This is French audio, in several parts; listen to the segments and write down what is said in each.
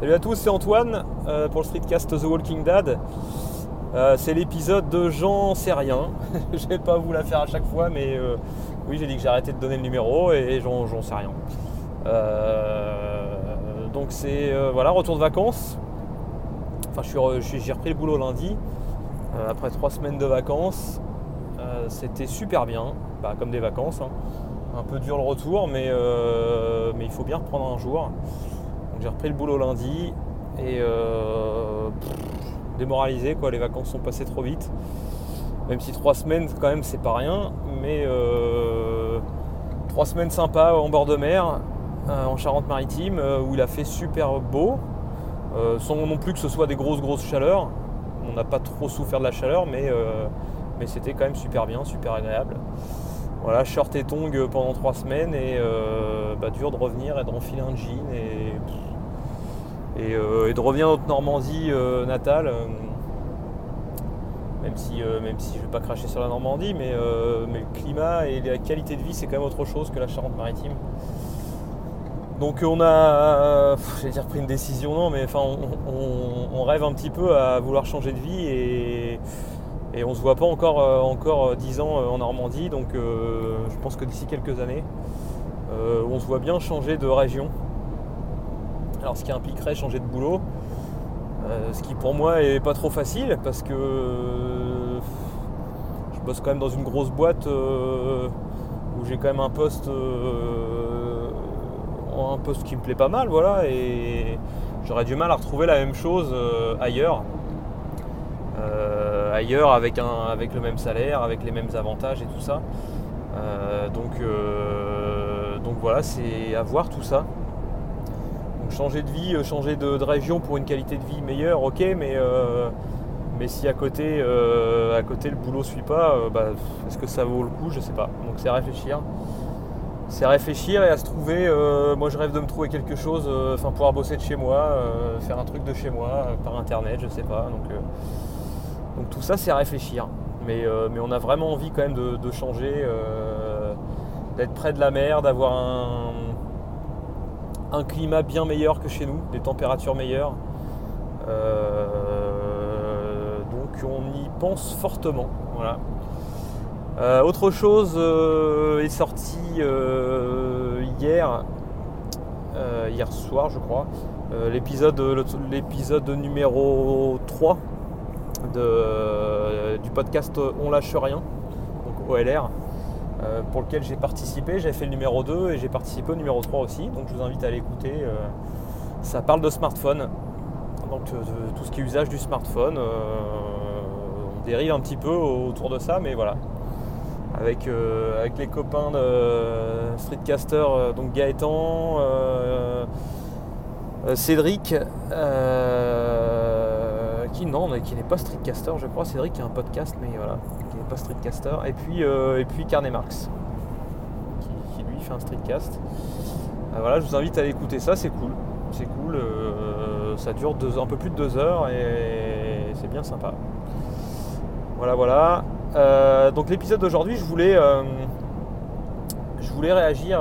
Salut à tous, c'est Antoine euh, pour le streetcast The Walking Dead. Euh, c'est l'épisode de J'en sais rien. je vais pas vous la faire à chaque fois, mais euh, oui, j'ai dit que j'ai arrêté de donner le numéro et j'en sais rien. donc c'est voilà, retour de vacances. Enfin, j'ai repris le boulot lundi après trois semaines de vacances. C'était super bien, bah, comme des vacances. Hein. Un peu dur le retour, mais, mais il faut bien reprendre un jour j'ai repris le boulot lundi et euh, démoralisé quoi, les vacances sont passées trop vite. Même si trois semaines quand même c'est pas rien, mais euh, trois semaines sympas en bord de mer, euh, en Charente-Maritime, où il a fait super beau, sans non plus que ce soit des grosses grosses chaleurs. On n'a pas trop souffert de la chaleur, mais, mais c'était quand même super bien, super agréable. Voilà, short et tongs pendant trois semaines et bah, dur de revenir et de renfiler un jean et euh, et, de revenir à notre Normandie euh, natale. Euh, même si, même si je ne vais pas cracher sur la Normandie, mais, le climat et la qualité de vie, c'est quand même autre chose que la Charente-Maritime. Donc on a, j'allais dire pris une décision, non, mais enfin on, rêve un petit peu à vouloir changer de vie et, on se voit pas encore, encore 10 ans en Normandie, donc je pense que d'ici quelques années, on se voit bien changer de région. Alors ce qui impliquerait changer de boulot, euh, ce qui pour moi est pas trop facile parce que je bosse quand même dans une grosse boîte euh, où j'ai quand même un poste euh, un poste qui me plaît pas mal voilà et j'aurais du mal à retrouver la même chose ailleurs. Ailleurs avec un avec le même salaire avec les mêmes avantages et tout ça. Donc donc voilà c'est à voir tout ça changer de vie, euh, changer de, région pour une qualité de vie meilleure, ok, mais, euh, mais si à côté, euh, à côté le boulot ne suit pas, bah, est-ce que ça vaut le coup? Je sais pas. Donc c'est réfléchir. C'est réfléchir et à se trouver. moi je rêve de me trouver quelque chose, enfin pouvoir bosser de chez moi, faire un truc de chez moi, par internet, je sais pas. Donc, donc tout ça c'est réfléchir. Mais, mais, on a vraiment envie quand même de changer, d'être près de la mer, d'avoir un un climat bien meilleur que chez nous, des températures meilleures. Euh, donc on y pense fortement. Voilà. Euh, autre chose euh, est sorti hier, hier soir je crois, l'épisode, l'épisode numéro 3 de, du podcast On lâche rien, donc OLR. Euh, pour lequel j'ai participé. J'avais fait le numéro 2 et j'ai participé au numéro 3 aussi. Donc je vous invite à l'écouter. Euh, ça parle de smartphone. Donc euh, tout ce qui est usage du smartphone. on dérive un petit peu autour de ça, mais voilà. Avec, avec les copains de Streetcaster, donc Gaëtan, Cédric, qui non, qui n'est pas streetcaster, je crois. Cédric qui a un podcast, mais voilà, qui n'est pas streetcaster. Et puis, euh, et puis Carnet Marx, qui, lui fait un streetcast. Euh, voilà, je vous invite à aller écouter ça, c'est cool. C'est cool. Euh, ça dure un peu plus de deux heures et c'est bien sympa. Voilà, voilà. donc l'épisode d'aujourd'hui, je voulais, je voulais réagir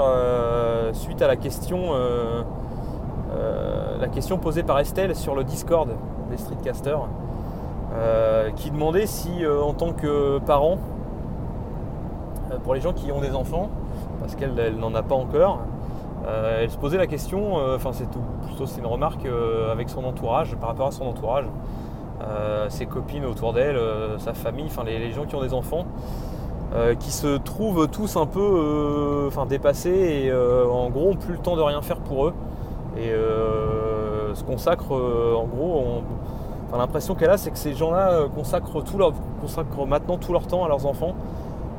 suite à la question, la question posée par Estelle sur le Discord des streetcasters, qui demandait si euh, en tant que parent, euh, pour les gens qui ont des enfants, parce qu'elle n'en a pas encore, elle se posait la question, enfin c'est plutôt c'est une remarque avec son entourage, par rapport à son entourage, ses copines autour d'elle, sa famille, enfin les, gens qui ont des enfants, qui se trouvent tous un peu dépassés et en gros ont plus le temps de rien faire pour eux. Et se consacrent en gros l'impression qu'elle a, c'est que ces gens-là euh, consacrent, maintenant tout leur temps à leurs enfants.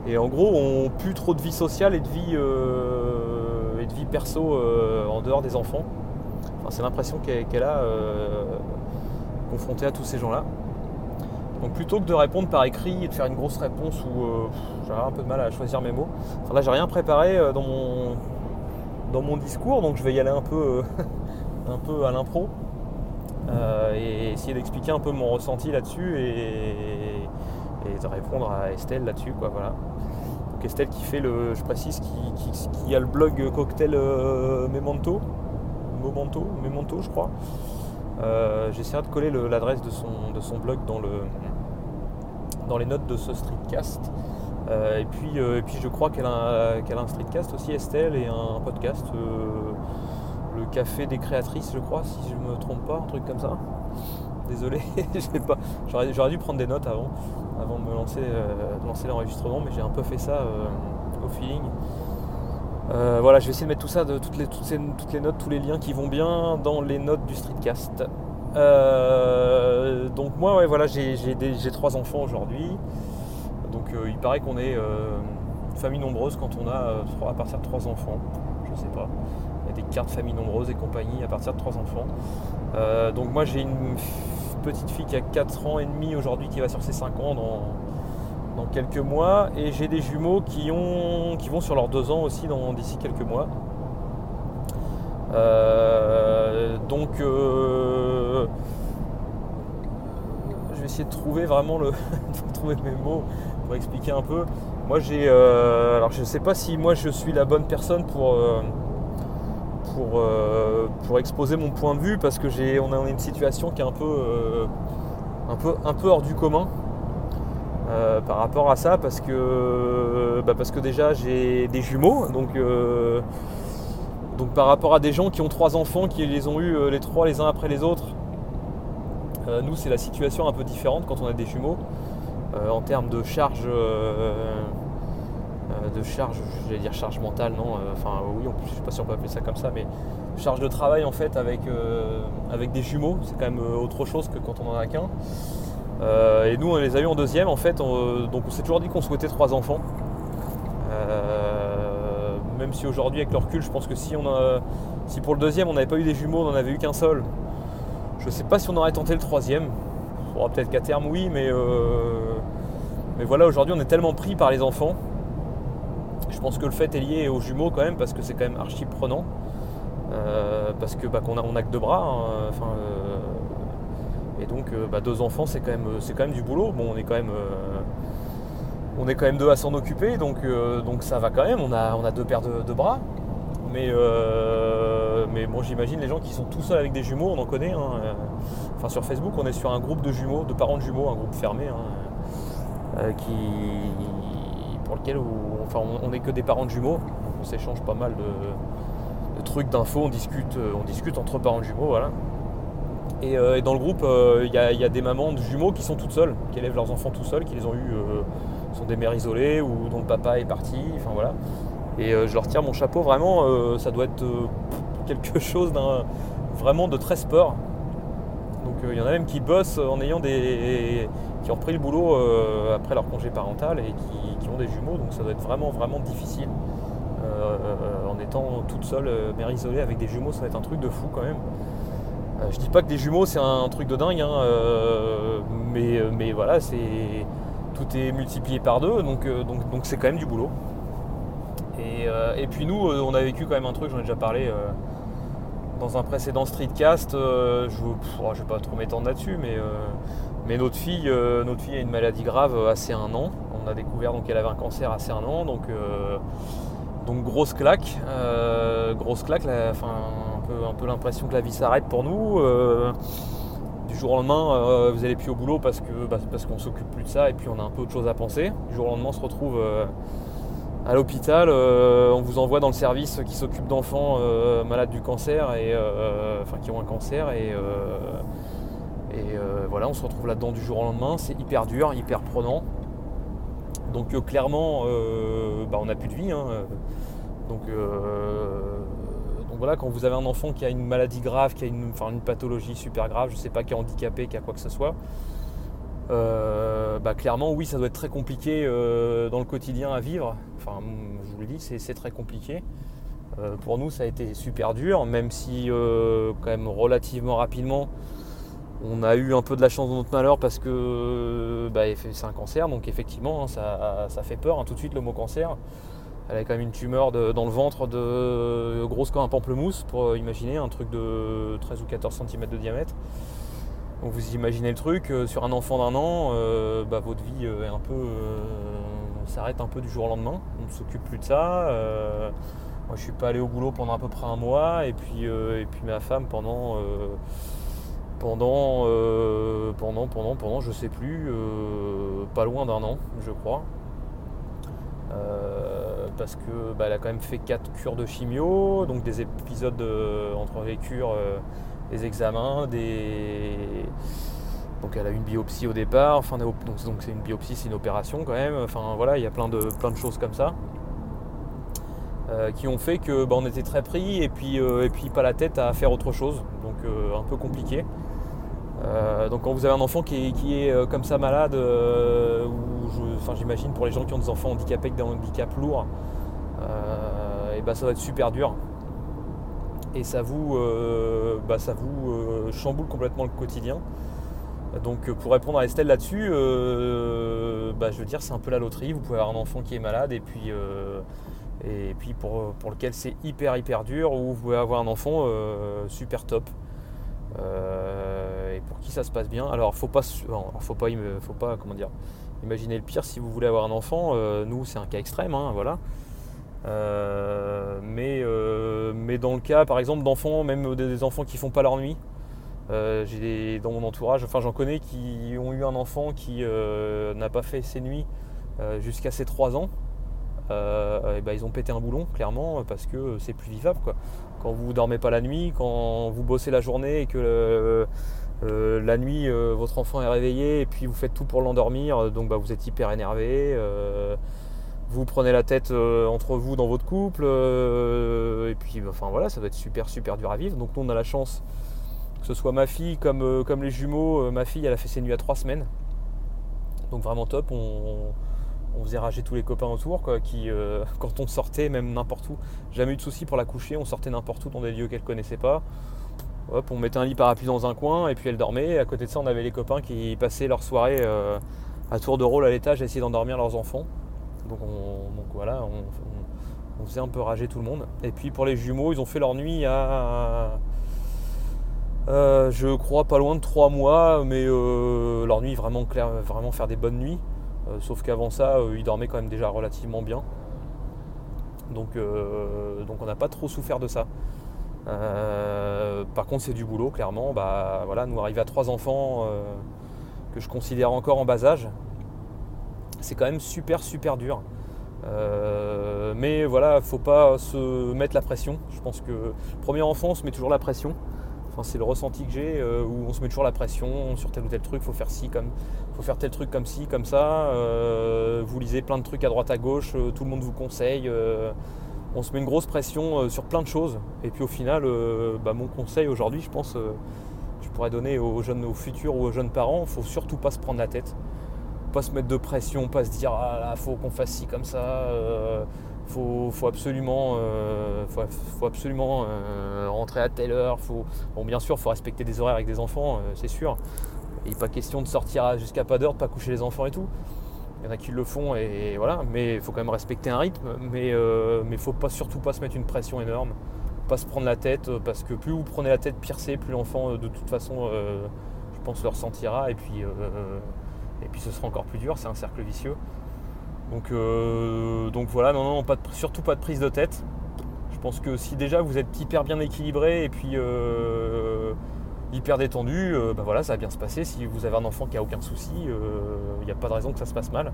Et en gros, ont plus trop de vie sociale et de vie, euh, et de vie perso euh, en dehors des enfants. c'est l'impression qu'elle a confrontée à tous ces gens-là. Donc plutôt que de répondre par écrit et de faire une grosse réponse où j'aurais un peu de mal à choisir mes mots, enfin, là j'ai rien préparé dans mon, dans mon discours, donc je vais y aller un peu, un peu à l'impro. Euh, et essayer d'expliquer un peu mon ressenti là-dessus et, de répondre à Estelle là-dessus. Quoi, voilà. Donc Estelle qui fait le, je précise, qui, a le blog cocktail euh, Memento, Memento, Memento je crois. J'essaierai de coller l'adresse de son, de son blog dans, le, dans les notes de ce streetcast. et, puis, et puis je crois qu'elle a, a, un streetcast aussi, Estelle, et un podcast, le Café des Créatrices, je crois, si je me trompe pas, un truc comme ça. Désolé. J'aurais dû prendre des notes avant, avant de me lancer, lancer l'enregistrement, mais j'ai un peu fait ça au feeling. Euh, voilà, je vais essayer de mettre tout ça, toutes, les, les notes, tous les liens qui vont bien dans les notes du streetcast. Euh, donc moi, voilà, j'ai trois enfants aujourd'hui. Donc euh, il paraît qu'on est une famille nombreuse quand on a à partir de trois enfants. Je sais pas. Des cartes famille nombreuses et compagnie à partir de trois enfants. donc moi j'ai une petite fille qui a 4 ans et demi aujourd'hui qui va sur ses 5 ans dans, quelques mois et j'ai des jumeaux qui, ont, qui vont sur leurs deux ans aussi d'ici quelques mois. Euh, donc euh, je vais essayer de trouver vraiment le trouver mes mots pour expliquer un peu. Moi j'ai euh, alors je ne sais pas si moi je suis la bonne personne pour pour, pour exposer mon point de vue parce que j'ai on a une situation qui est un peu un peu un peu hors du commun euh, par rapport à ça parce que, bah, parce que déjà j'ai des jumeaux donc, euh, donc par rapport à des gens qui ont trois enfants qui les ont eu euh, les trois les uns après les autres nous c'est la situation un peu différente quand on a des jumeaux en termes de charge de charge j'allais dire charge mentale non enfin oui je sais pas si on peut appeler ça comme ça mais charge de travail en fait avec, des jumeaux c'est quand même autre chose que quand on en a qu'un euh, et nous, on les a eu en deuxième, en fait. donc, on s'est toujours dit qu'on souhaitait trois enfants. Euh, même si aujourd'hui, avec le recul, je pense que si, pour le deuxième, on n'avait pas eu des jumeaux, on n'en avait eu qu'un seul, je ne sais pas si on aurait tenté le troisième. Peut-être qu'à terme, oui, mais, euh, mais voilà, aujourd'hui, on est tellement pris par les enfants. Je pense que le fait est lié aux jumeaux quand même, parce que c'est quand même archi prenant. parce que bah, qu'on a, on a que deux bras. Hein, enfin, et donc euh, bah, deux enfants c'est quand, même, quand même du boulot. Bon on est quand même, euh, on est quand même deux à s'en occuper, donc, euh, donc ça va quand même, on a, on a deux paires de, bras. Mais, mais bon j'imagine les gens qui sont tout seuls avec des jumeaux, on en connaît. Hein, enfin sur Facebook on est sur un groupe de jumeaux, de parents de jumeaux, un groupe fermé. Hein, qui, lequel enfin, on n'est que des parents de jumeaux, on s'échange pas mal de, trucs, d'infos, on discute, on discute entre parents de jumeaux. Euh, et, dans le groupe, euh, il y, a des mamans de jumeaux qui sont toutes seules, qui élèvent leurs enfants tout seuls, qui les ont eu, euh, sont des mères isolées ou dont le papa est parti. Et je leur tire mon chapeau. Vraiment, ça doit être quelque chose d'un vraiment de très sport. Donc il y en a même qui bossent en ayant des. Qui ont repris le boulot après leur congé parental et qui, ont des jumeaux. Donc ça doit être vraiment vraiment difficile. en étant toute seule, mère isolée avec des jumeaux, ça va être un truc de fou quand même. Euh, je dis pas que des jumeaux c'est un truc de dingue, hein, euh, mais, euh, mais voilà, c'est tout est multiplié par deux, donc donc donc c'est quand même du boulot. Et, puis nous, on a vécu quand même un truc, j'en ai déjà parlé dans un précédent streetcast. je, ne vais pas trop m'étendre là-dessus, mais mais notre fille, notre fille a une maladie grave assez un an. On a découvert qu'elle avait un cancer assez un an, donc donc grosse claque, grosse claque. un peu l'impression que la vie s'arrête pour nous. Euh, du jour au lendemain, euh, vous allez plus au boulot parce que bah, parce qu'on s'occupe plus de ça et puis on a un peu autre chose à penser. Du jour au lendemain, on se retrouve euh, à l'hôpital, on vous envoie dans le service qui s'occupe d'enfants malades du cancer et qui ont un cancer et voilà, on se retrouve là-dedans du jour au lendemain. C'est hyper dur, hyper prenant. Donc clairement, bah, on n'a plus de vie. Hein. Donc donc voilà, quand vous avez un enfant qui a une maladie grave, qui a une, une pathologie super grave, je ne sais pas, qui est handicapé, qui a quoi que ce soit, euh, bah clairement oui ça doit être très compliqué euh, dans le quotidien à vivre. Enfin je vous le dis c'est très compliqué. Euh, pour nous ça a été super dur, même si quand même relativement rapidement on a eu un peu de la chance dans notre malheur parce que bah, c'est un cancer, donc effectivement hein, ça, fait peur hein, tout de suite le mot cancer. Elle avait quand même une tumeur dans le ventre de grosse comme un pamplemousse, pour imaginer, un truc de 13 ou 14 cm de diamètre. Donc vous imaginez le truc, euh, sur un enfant d'un an, euh, bah, votre vie euh, s'arrête un peu du jour au lendemain. On ne s'occupe plus de ça. moi je suis pas allé au boulot pendant à peu près un mois et puis ma femme pendant pendant, pendant, pendant, pendant, je sais plus, pas loin d'un an, je crois. parce que bah, elle a quand même fait 4 cures de chimio, donc des épisodes entre les cures, des examens, des donc elle a une biopsie au départ, enfin, donc c'est une biopsie, c'est une opération quand même. Enfin voilà, il y a plein de, plein de choses comme ça. Euh, qui ont fait que bah, on était très pris et puis, euh, et puis pas la tête à faire autre chose. Donc euh, un peu compliqué. Donc quand vous avez un enfant qui est, comme ça malade, ou j'imagine pour les gens qui ont des enfants handicapés avec des handicaps lourds, et bah, ça va être super dur. Et ça vous, bah, ça vous chamboule complètement le quotidien. Donc euh, pour répondre à Estelle là-dessus, euh, bah, je veux dire c'est un peu la loterie. Vous pouvez avoir un enfant qui est malade et puis, euh, et puis pour, lequel c'est hyper hyper dur, ou vous pouvez avoir un enfant super top. Et pour qui ça se passe bien. Alors faut pas, faut pas, imaginer le pire si vous voulez avoir un enfant. nous c'est un cas extrême, hein, voilà. mais, mais dans le cas par exemple d'enfants, même des enfants qui font pas leur nuit, euh, j'ai dans mon entourage, enfin j'en connais qui ont eu un enfant qui euh, n'a pas fait ses nuits euh, jusqu'à ses 3 ans. Et ben, ils ont pété un boulon clairement parce que c'est plus vivable quoi. Quand vous dormez pas la nuit, quand vous bossez la journée et que la nuit votre enfant est réveillé et puis vous faites tout pour l'endormir, donc bah, vous êtes hyper énervé vous prenez la tête entre vous dans votre couple, et puis enfin voilà, ça doit être super super dur à vivre. Donc nous on a la chance que ce soit ma fille comme, euh, les jumeaux, euh, ma fille elle a fait ses nuits à trois semaines. Donc vraiment top. On, faisait rager tous les copains autour, qui, euh, quand on sortait, même n'importe où, jamais eu de soucis pour la coucher, on sortait n'importe où dans des lieux qu'elle connaissait pas. On mettait un lit parapluie dans un coin et puis elle dormait. À côté de ça, on avait les copains qui passaient leur soirée à tour de rôle à l'étage à essayer d'endormir leurs enfants. Donc, voilà, on, on, faisait un peu rager tout le monde. Et puis pour les jumeaux, ils ont fait leur nuit à euh, je crois pas loin de 3 mois, mais euh, leur nuit vraiment clair, vraiment faire des bonnes nuits. Euh, sauf qu'avant ça, ils dormaient quand même déjà relativement bien. Donc, donc on n'a pas trop souffert de ça. par contre, c'est du boulot, clairement. Bah, voilà, nous arriver à trois enfants que je considère encore en bas âge, c'est quand même super super dur. mais voilà, faut pas se mettre la pression. Je pense que premier enfant, on se met toujours la pression c'est le ressenti que j'ai euh, où on se met toujours la pression sur tel ou tel truc, faut faire ci comme, faut faire tel truc comme ci, comme ça. Euh, vous lisez plein de trucs à droite à gauche, euh, tout le monde vous conseille. on se met une grosse pression sur plein de choses. Et puis au final, bah, mon conseil aujourd'hui, je pense, je pourrais donner aux jeunes, aux futurs ou aux jeunes parents, faut surtout pas se prendre la tête, pas se mettre de pression, pas se dire ah faut qu'on fasse ci comme ça faut, faut absolument, euh, faut, absolument euh, rentrer à telle heure. Bon, bien sûr, il faut respecter des horaires avec des enfants, euh, c'est sûr. Il n'est pas question de sortir jusqu'à pas d'heure, de pas coucher les enfants et tout. Il y en a qui le font et, voilà, mais il faut quand même respecter un rythme. Mais il ne faut pas, surtout pas se mettre une pression énorme, pas se prendre la tête, parce que plus vous prenez la tête, pire plus l'enfant de toute façon, je pense, le ressentira et puis, et puis ce sera encore plus dur. C'est un cercle vicieux. Donc, euh, donc voilà, non, non, surtout pas de prise de tête. Je pense que si déjà vous êtes hyper bien équilibré et puis euh, hyper détendu, bah voilà, ça va bien se passer. Si vous avez un enfant qui a aucun souci, il n'y a pas de raison que ça se passe mal.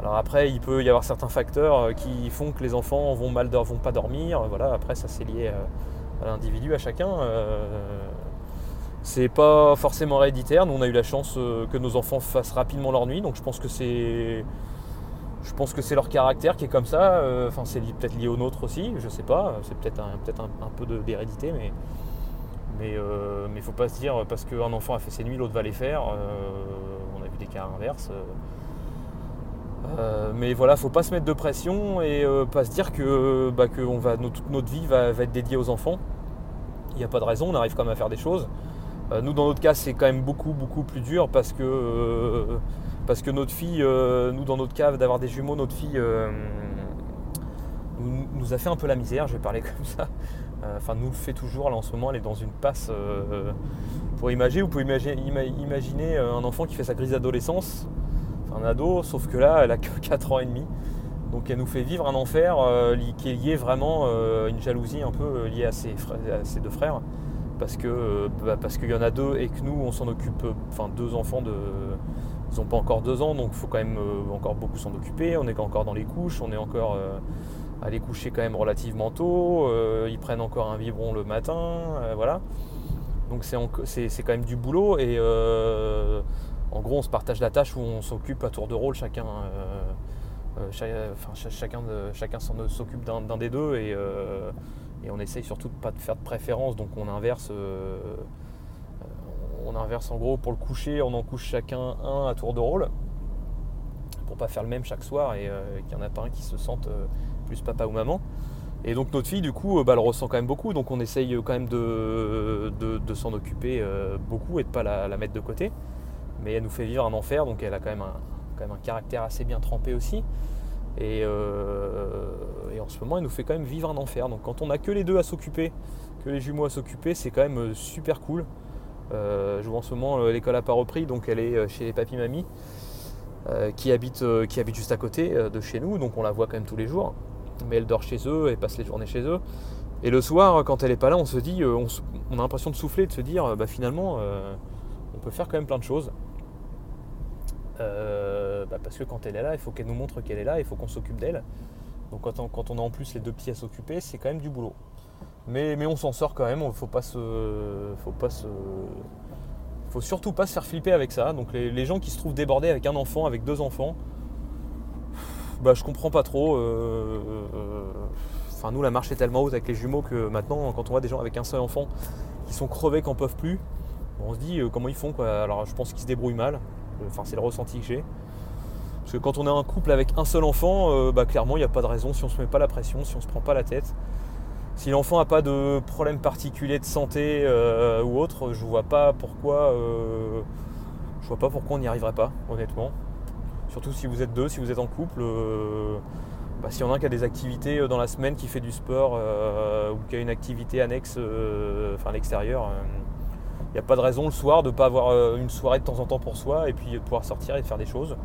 Alors après, il peut y avoir certains facteurs qui font que les enfants vont mal vont pas dormir. Voilà, après ça c'est lié à, l'individu, à chacun. c'est pas forcément héréditaire. Nous on a eu la chance que nos enfants fassent rapidement leur nuit, donc je pense que c'est je pense que c'est leur caractère qui est comme ça. Euh, enfin, c'est peut-être lié au nôtre aussi, je sais pas. C'est peut-être un, peut peu d'hérédité, mais mais euh, mais faut pas se dire parce qu'un enfant a fait ses nuits, l'autre va les faire. Euh, on a vu des cas inverses. mais voilà, faut pas se mettre de pression et pas se dire que, bah, va, toute notre vie va, être dédiée aux enfants. Il n'y a pas de raison, on arrive quand même à faire des choses. nous, dans notre cas, c'est quand même beaucoup, beaucoup plus dur parce que parce que notre fille, euh, nous dans notre cave d'avoir des jumeaux, notre fille euh, nous, a fait un peu la misère, je vais parler comme ça. Euh, enfin, nous le fait toujours. Là en ce moment, elle est dans une passe. pour imaginer, vous pouvez imaginer, un enfant qui fait sa crise d'adolescence, un ado, sauf que là, elle a que 4 ans et demi. Donc elle nous fait vivre un enfer qui est lié vraiment à une jalousie un peu liée à ses, deux frères parce bah, parce qu'il y en a deux et que nous on s'en occupe, enfin deux enfants de, ils n'ont pas encore deux ans, donc il faut quand même encore beaucoup s'en occuper. On est encore dans les couches, on est encore à les coucher quand même relativement tôt. ils prennent encore un biberon le matin, voilà. Donc c'est quand même du boulot et en gros on se partage la tâche où on s'occupe à tour de rôle chacun. chacun, s'occupe d'un des deux et, et on essaye surtout de ne pas faire de préférence, donc on inverse. Euh, on inverse en gros pour le coucher, on en couche chacun un à tour de rôle pour pas faire le même chaque soir et euh, qu'il n'y en a pas un qui se sente euh, plus papa ou maman. Et donc notre fille du coup bah, elle ressent quand même beaucoup, donc on essaye quand même de, s'en occuper beaucoup et de pas la, mettre de côté. Mais elle nous fait vivre un enfer, donc elle a quand même un caractère assez bien trempé aussi. Euh, et, en ce moment, il nous fait quand même vivre un enfer. Donc quand on a que les deux à s'occuper, que les jumeaux à s'occuper, c'est quand même euh, super cool. Euh, je vois en ce moment l'école n'a pas repris, donc elle est chez les papis mamies qui, habitent, juste à côté de chez nous, donc on la voit quand même tous les jours. Mais elle dort chez eux, elle passe les journées chez eux. Et le soir, quand elle est pas là, on se dit, on, a l'impression de souffler, de se dire, bah, finalement, on peut faire quand même plein de choses. Euh, bah, parce que quand elle est là, il faut qu'elle nous montre qu'elle est là, il faut qu'on s'occupe d'elle. Donc quand on, quand on, a en plus les deux pieds à s'occuper, c'est quand même du boulot. Mais, on s'en sort quand même, il faut pas se. Faut pas. Faut surtout pas se faire flipper avec ça. Donc les, gens qui se trouvent débordés avec un enfant, avec deux enfants, bah je comprends pas trop. Euh, euh, enfin nous la marche est tellement haute avec les jumeaux que maintenant quand on voit des gens avec un seul enfant qui sont crevés, qui n'en peuvent plus, on se dit comment ils font quoi. Alors je pense qu'ils se débrouillent mal. Enfin, c'est le ressenti que j'ai. Parce que quand on est un couple avec un seul enfant, euh, bah, clairement, il n'y a pas de raison si on ne se met pas la pression, si on ne se prend pas la tête. Si l'enfant n'a pas de problème particulier de santé euh, ou autre, je vois pas pourquoi euh, je vois pas pourquoi on n'y arriverait pas, honnêtement. Surtout si vous êtes deux, si vous êtes en couple. Bah, S'il y en a un qui a des activités dans la semaine, qui fait du sport ou qui a une activité annexe enfin, à l'extérieur, il n'y a pas de raison le soir de ne pas avoir euh, une soirée de temps en temps pour soi et puis de pouvoir sortir et faire des choses.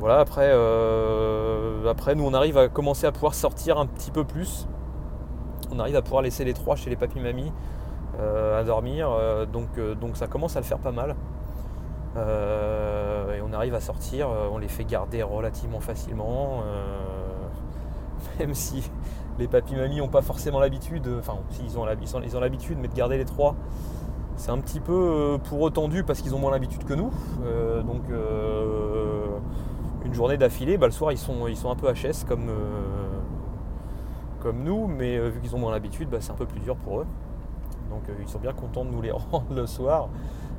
Voilà, après, euh, après nous on arrive à commencer à pouvoir sortir un petit peu plus. On arrive à pouvoir laisser les trois chez les papis mamies euh, à dormir. donc, donc ça commence à le faire pas mal. et on arrive à sortir, on les fait garder relativement facilement. même si les papis mamies n'ont pas forcément l'habitude, enfin ils ont l'habitude, mais de garder les trois, c'est un petit peu euh, pour eux tendu parce qu'ils ont moins l'habitude que nous. Euh, donc euh, une journée d'affilée, bah, le soir ils sont, ils sont un peu HS comme, comme nous, mais vu qu'ils ont moins l'habitude, bah, c'est un peu plus dur pour eux. Donc ils sont bien contents de nous les rendre le soir.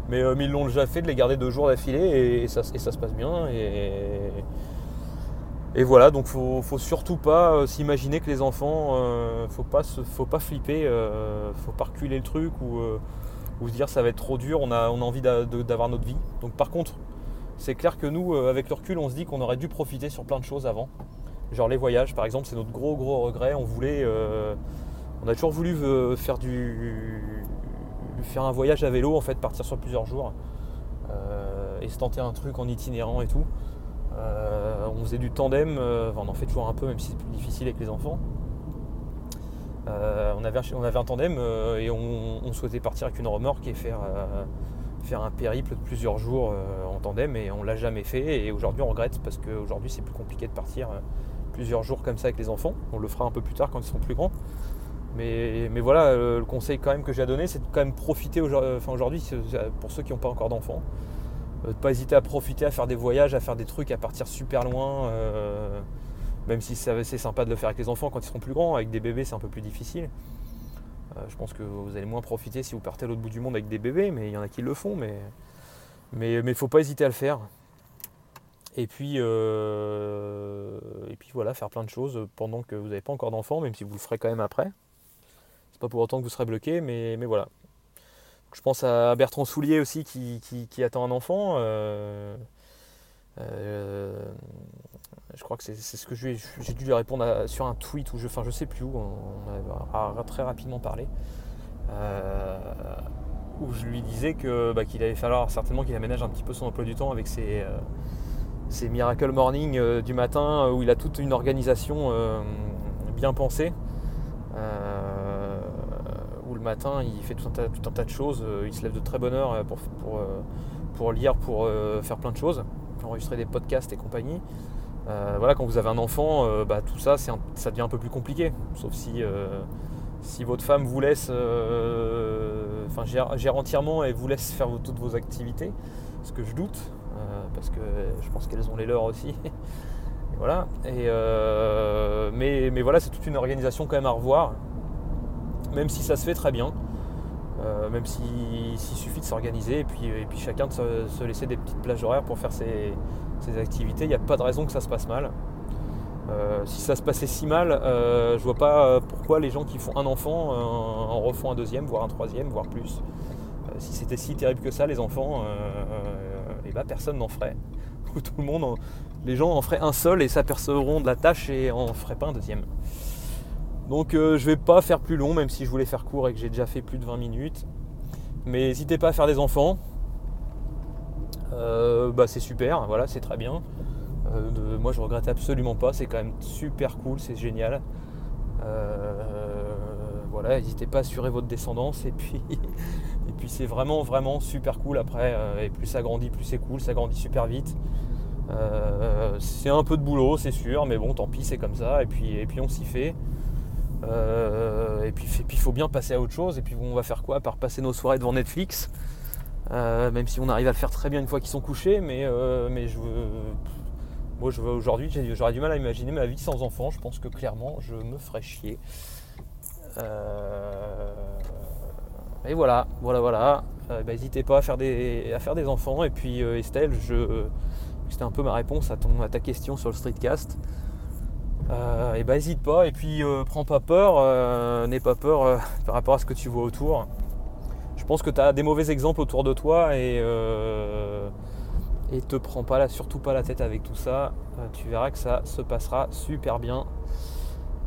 Mais, ils l'ont déjà fait de les garder deux jours d'affilée et, ça, ça, se passe bien. Et, et voilà, donc faut, surtout pas s'imaginer que les enfants, faut pas faut pas flipper, faut pas reculer le truc ou ou se dire ça va être trop dur, on a, on a envie d'avoir notre vie. Donc par contre, c'est clair que nous, euh, avec le recul, on se dit qu'on aurait dû profiter sur plein de choses avant. Genre les voyages, par exemple, c'est notre gros gros regret. On voulait, euh, on a toujours voulu euh, faire du, faire un voyage à vélo, en fait, partir sur plusieurs jours et se tenter un truc en itinérant et tout. on faisait du tandem, on en fait toujours un peu, même si c'est plus difficile avec les enfants. Euh, on, avait, un tandem euh, et on, souhaitait partir avec une remorque et faire, euh, faire un périple de plusieurs jours en tandem et on l'a jamais fait et aujourd'hui on regrette parce qu'aujourd'hui c'est plus compliqué de partir plusieurs jours comme ça avec les enfants. On le fera un peu plus tard quand ils seront plus grands. Mais, voilà, le conseil quand même que j'ai à donner, c'est de quand même profiter aujourd'hui, pour ceux qui n'ont pas encore d'enfants, de ne pas hésiter à profiter, à faire des voyages, à faire des trucs, à partir super loin. Même si c'est sympa de le faire avec les enfants quand ils seront plus grands, avec des bébés c'est un peu plus difficile. Euh, je pense que vous allez moins profiter si vous partez à l'autre bout du monde avec des bébés, mais il y en a qui le font, mais mais mais faut pas hésiter à le faire. Et puis euh, et puis voilà, faire plein de choses pendant que vous n'avez pas encore d'enfants, même si vous le ferez quand même après. C'est pas pour autant que vous serez bloqué, mais, mais voilà. Je pense à Bertrand Soulier aussi qui, attend un enfant. Euh, je crois que c'est ce que j'ai dû lui répondre sur un tweet ou je, enfin je sais plus où, on a, très rapidement parlé, euh, où je lui disais bah, qu'il allait falloir certainement qu'il aménage un petit peu son emploi du temps avec ses, euh, Miracle Morning euh, du matin où il a toute une organisation bien pensée. où le matin, il fait tout un, tas, de choses. Il se lève de très bonne heure pour, lire, pour faire plein de choses, enregistrer des podcasts et compagnie. voilà, quand vous avez un enfant, bah, tout ça, ça devient un peu plus compliqué. Sauf si, si votre femme vous laisse, enfin, gère, entièrement et vous laisse faire toutes vos activités, ce que je doute, parce que je pense qu'elles ont les leurs aussi. Voilà. Euh, mais, voilà, c'est toute une organisation quand même à revoir. Même si ça se fait très bien. Euh, même s'il suffit de s'organiser et puis, chacun de se, laisser des petites plages horaires pour faire ses, activités, il n'y a pas de raison que ça se passe mal. Euh, si ça se passait si mal, je vois pas pourquoi les gens qui font un enfant en refont un deuxième, voire un troisième, voire plus. si c'était si terrible que ça, les enfants, personne n'en ferait. Tout le monde, les gens en feraient un seul et s'apercevront de la tâche et en feraient pas un deuxième. Donc euh, je vais pas faire plus long, même si je voulais faire court et que j'ai déjà fait plus de 20 minutes. Mais n'hésitez pas à faire des enfants. Euh, bah, c'est super, voilà, c'est très bien. Euh, moi je regrette absolument pas, c'est quand même super cool, c'est génial. voilà, n'hésitez pas à assurer votre descendance et puis, et puis c'est vraiment vraiment super cool après. et plus ça grandit, plus c'est cool, ça grandit super vite. Euh, c'est un peu de boulot, c'est sûr, mais bon, tant pis, c'est comme ça. Et puis, et puis on s'y fait. Euh, et puis il faut bien passer à autre chose. Et puis on va faire quoi Par passer nos soirées devant Netflix? Euh, même si on arrive à le faire très bien une fois qu'ils sont couchés, mais, mais je veux, moi je veux aujourd'hui, j'aurais du mal à imaginer ma vie sans enfant. Je pense que clairement, je me ferais chier. Et voilà, voilà, voilà. Bah, n'hésitez pas à faire, des, à faire des enfants. Et puis Estelle, je c'était un peu ma réponse à, ta question sur le streetcast. Euh, et bah n'hésite pas et puis euh, prends pas peur, euh, n'aie pas peur par rapport à ce que tu vois autour. Je pense que tu as des mauvais exemples autour de toi et, et te prends pas surtout pas la tête avec tout ça. tu verras que ça se passera super bien.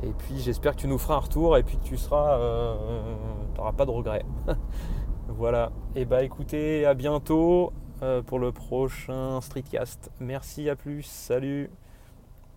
Et puis j'espère que tu nous feras un retour et puis que tu seras. tu n'auras pas de regrets. voilà. Et bah écoutez, à bientôt. Euh, pour le prochain Streetcast. Merci, à plus, salut